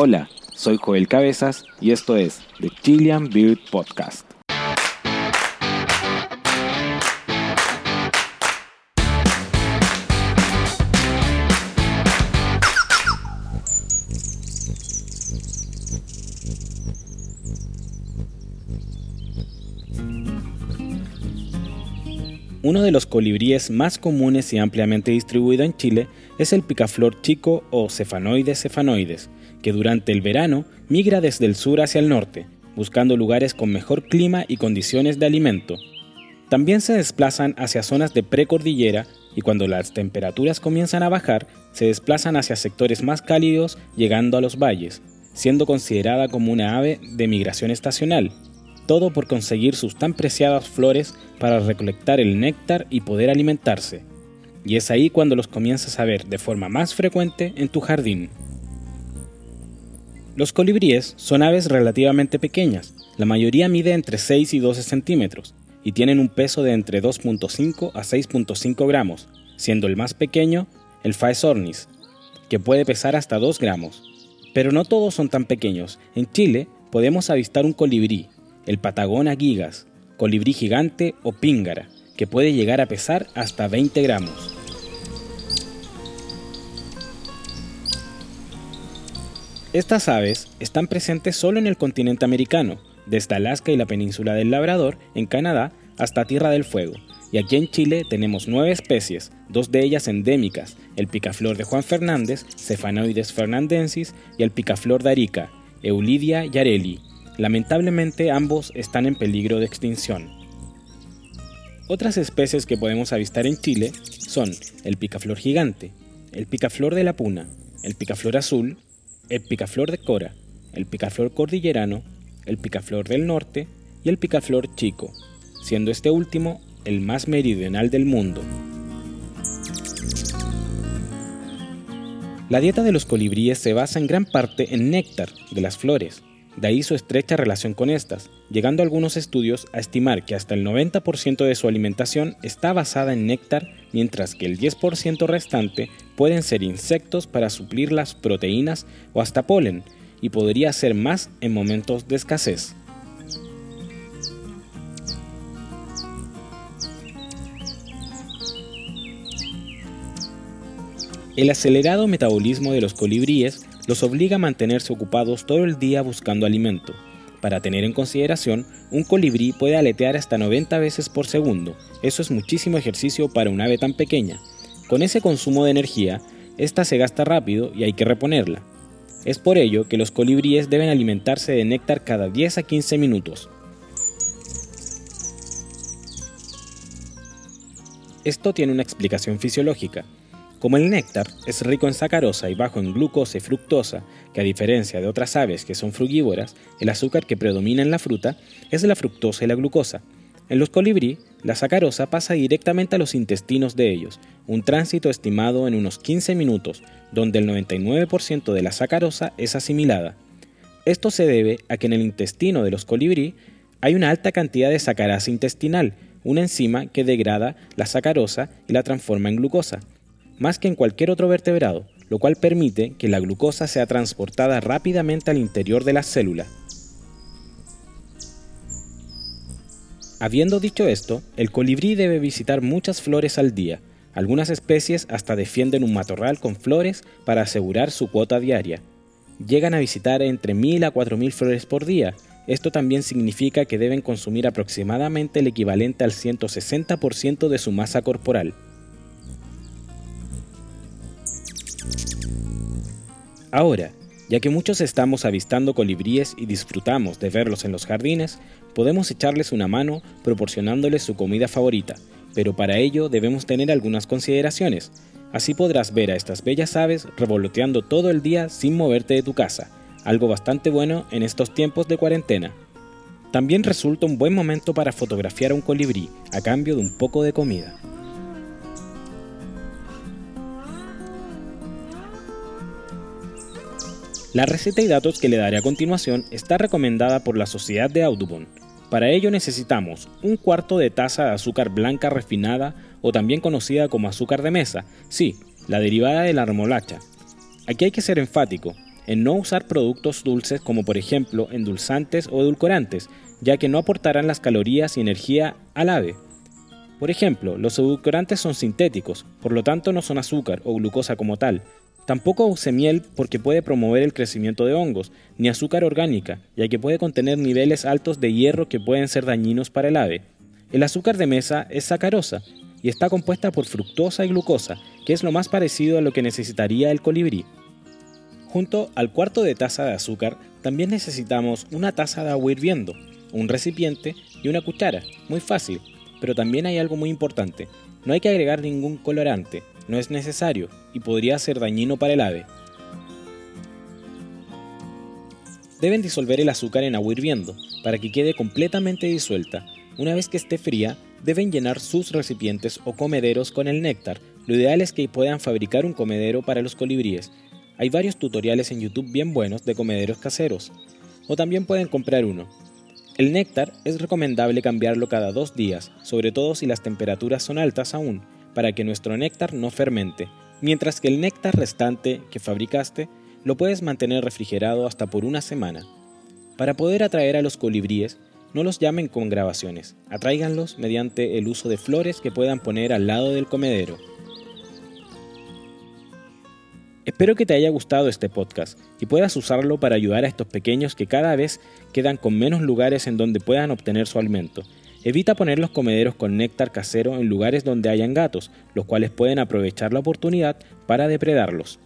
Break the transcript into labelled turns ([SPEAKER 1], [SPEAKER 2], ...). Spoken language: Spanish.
[SPEAKER 1] Hola, soy Joel Cabezas y esto es The Chilean Beard Podcast.
[SPEAKER 2] Uno de los colibríes más comunes y ampliamente distribuido en Chile es el picaflor chico o cefanoides cefanoides, que durante el verano migra desde el sur hacia el norte, buscando lugares con mejor clima y condiciones de alimento. También se desplazan hacia zonas de precordillera y cuando las temperaturas comienzan a bajar, se desplazan hacia sectores más cálidos llegando a los valles, siendo considerada como una ave de migración estacional, todo por conseguir sus tan preciadas flores para recolectar el néctar y poder alimentarse. Y es ahí cuando los comienzas a ver de forma más frecuente en tu jardín. Los colibríes son aves relativamente pequeñas, la mayoría mide entre 6 y 12 centímetros y tienen un peso de entre 2.5 a 6.5 gramos, siendo el más pequeño el Faesornis, que puede pesar hasta 2 gramos. Pero no todos son tan pequeños. En Chile podemos avistar un colibrí, el Patagona gigas, colibrí gigante o píngara, que puede llegar a pesar hasta 20 gramos. Estas aves están presentes solo en el continente americano, desde Alaska y la península del Labrador, en Canadá, hasta Tierra del Fuego. Y aquí en Chile tenemos nueve especies, dos de ellas endémicas, el picaflor de Juan Fernández, Cephanoides fernandensis, y el picaflor de Arica, Eulidia yareli, Lamentablemente ambos están en peligro de extinción. Otras especies que podemos avistar en Chile son el picaflor gigante, el picaflor de la puna, el picaflor azul, el picaflor de cora, el picaflor cordillerano, el picaflor del norte y el picaflor chico, siendo este último el más meridional del mundo. La dieta de los colibríes se basa en gran parte en néctar de las flores, de ahí su estrecha relación con estas, llegando algunos estudios a estimar que hasta el 90% de su alimentación está basada en néctar, mientras que el 10% restante pueden ser insectos para suplir las proteínas o hasta polen, y podría ser más en momentos de escasez. El acelerado metabolismo de los colibríes los obliga a mantenerse ocupados todo el día buscando alimento. Para tener en consideración, un colibrí puede aletear hasta 90 veces por segundo. Eso es muchísimo ejercicio para un ave tan pequeña. Con ese consumo de energía, esta se gasta rápido y hay que reponerla. Es por ello que los colibríes deben alimentarse de néctar cada 10 a 15 minutos. Esto tiene una explicación fisiológica. Como el néctar es rico en sacarosa y bajo en glucosa y fructosa, que a diferencia de otras aves que son frugívoras, el azúcar que predomina en la fruta es la fructosa y la glucosa. En los colibrí, la sacarosa pasa directamente a los intestinos de ellos, un tránsito estimado en unos 15 minutos, donde el 99% de la sacarosa es asimilada. Esto se debe a que en el intestino de los colibrí hay una alta cantidad de sacarasa intestinal, una enzima que degrada la sacarosa y la transforma en glucosa más que en cualquier otro vertebrado, lo cual permite que la glucosa sea transportada rápidamente al interior de la célula. Habiendo dicho esto, el colibrí debe visitar muchas flores al día. Algunas especies hasta defienden un matorral con flores para asegurar su cuota diaria. Llegan a visitar entre 1000 a 4000 flores por día. Esto también significa que deben consumir aproximadamente el equivalente al 160% de su masa corporal. Ahora, ya que muchos estamos avistando colibríes y disfrutamos de verlos en los jardines, podemos echarles una mano proporcionándoles su comida favorita, pero para ello debemos tener algunas consideraciones. Así podrás ver a estas bellas aves revoloteando todo el día sin moverte de tu casa, algo bastante bueno en estos tiempos de cuarentena. También resulta un buen momento para fotografiar a un colibrí a cambio de un poco de comida. La receta y datos que le daré a continuación está recomendada por la Sociedad de Audubon. Para ello necesitamos un cuarto de taza de azúcar blanca refinada o también conocida como azúcar de mesa, sí, la derivada de la remolacha. Aquí hay que ser enfático, en no usar productos dulces como por ejemplo endulzantes o edulcorantes, ya que no aportarán las calorías y energía al ave. Por ejemplo, los edulcorantes son sintéticos, por lo tanto no son azúcar o glucosa como tal. Tampoco use miel porque puede promover el crecimiento de hongos, ni azúcar orgánica, ya que puede contener niveles altos de hierro que pueden ser dañinos para el ave. El azúcar de mesa es sacarosa y está compuesta por fructosa y glucosa, que es lo más parecido a lo que necesitaría el colibrí. Junto al cuarto de taza de azúcar, también necesitamos una taza de agua hirviendo, un recipiente y una cuchara. Muy fácil, pero también hay algo muy importante. No hay que agregar ningún colorante, no es necesario y podría ser dañino para el ave. Deben disolver el azúcar en agua hirviendo para que quede completamente disuelta. Una vez que esté fría, deben llenar sus recipientes o comederos con el néctar. Lo ideal es que puedan fabricar un comedero para los colibríes. Hay varios tutoriales en YouTube bien buenos de comederos caseros. O también pueden comprar uno. El néctar es recomendable cambiarlo cada dos días, sobre todo si las temperaturas son altas aún, para que nuestro néctar no fermente, mientras que el néctar restante que fabricaste lo puedes mantener refrigerado hasta por una semana. Para poder atraer a los colibríes, no los llamen con grabaciones, atráiganlos mediante el uso de flores que puedan poner al lado del comedero. Espero que te haya gustado este podcast y puedas usarlo para ayudar a estos pequeños que cada vez quedan con menos lugares en donde puedan obtener su alimento. Evita poner los comederos con néctar casero en lugares donde hayan gatos, los cuales pueden aprovechar la oportunidad para depredarlos.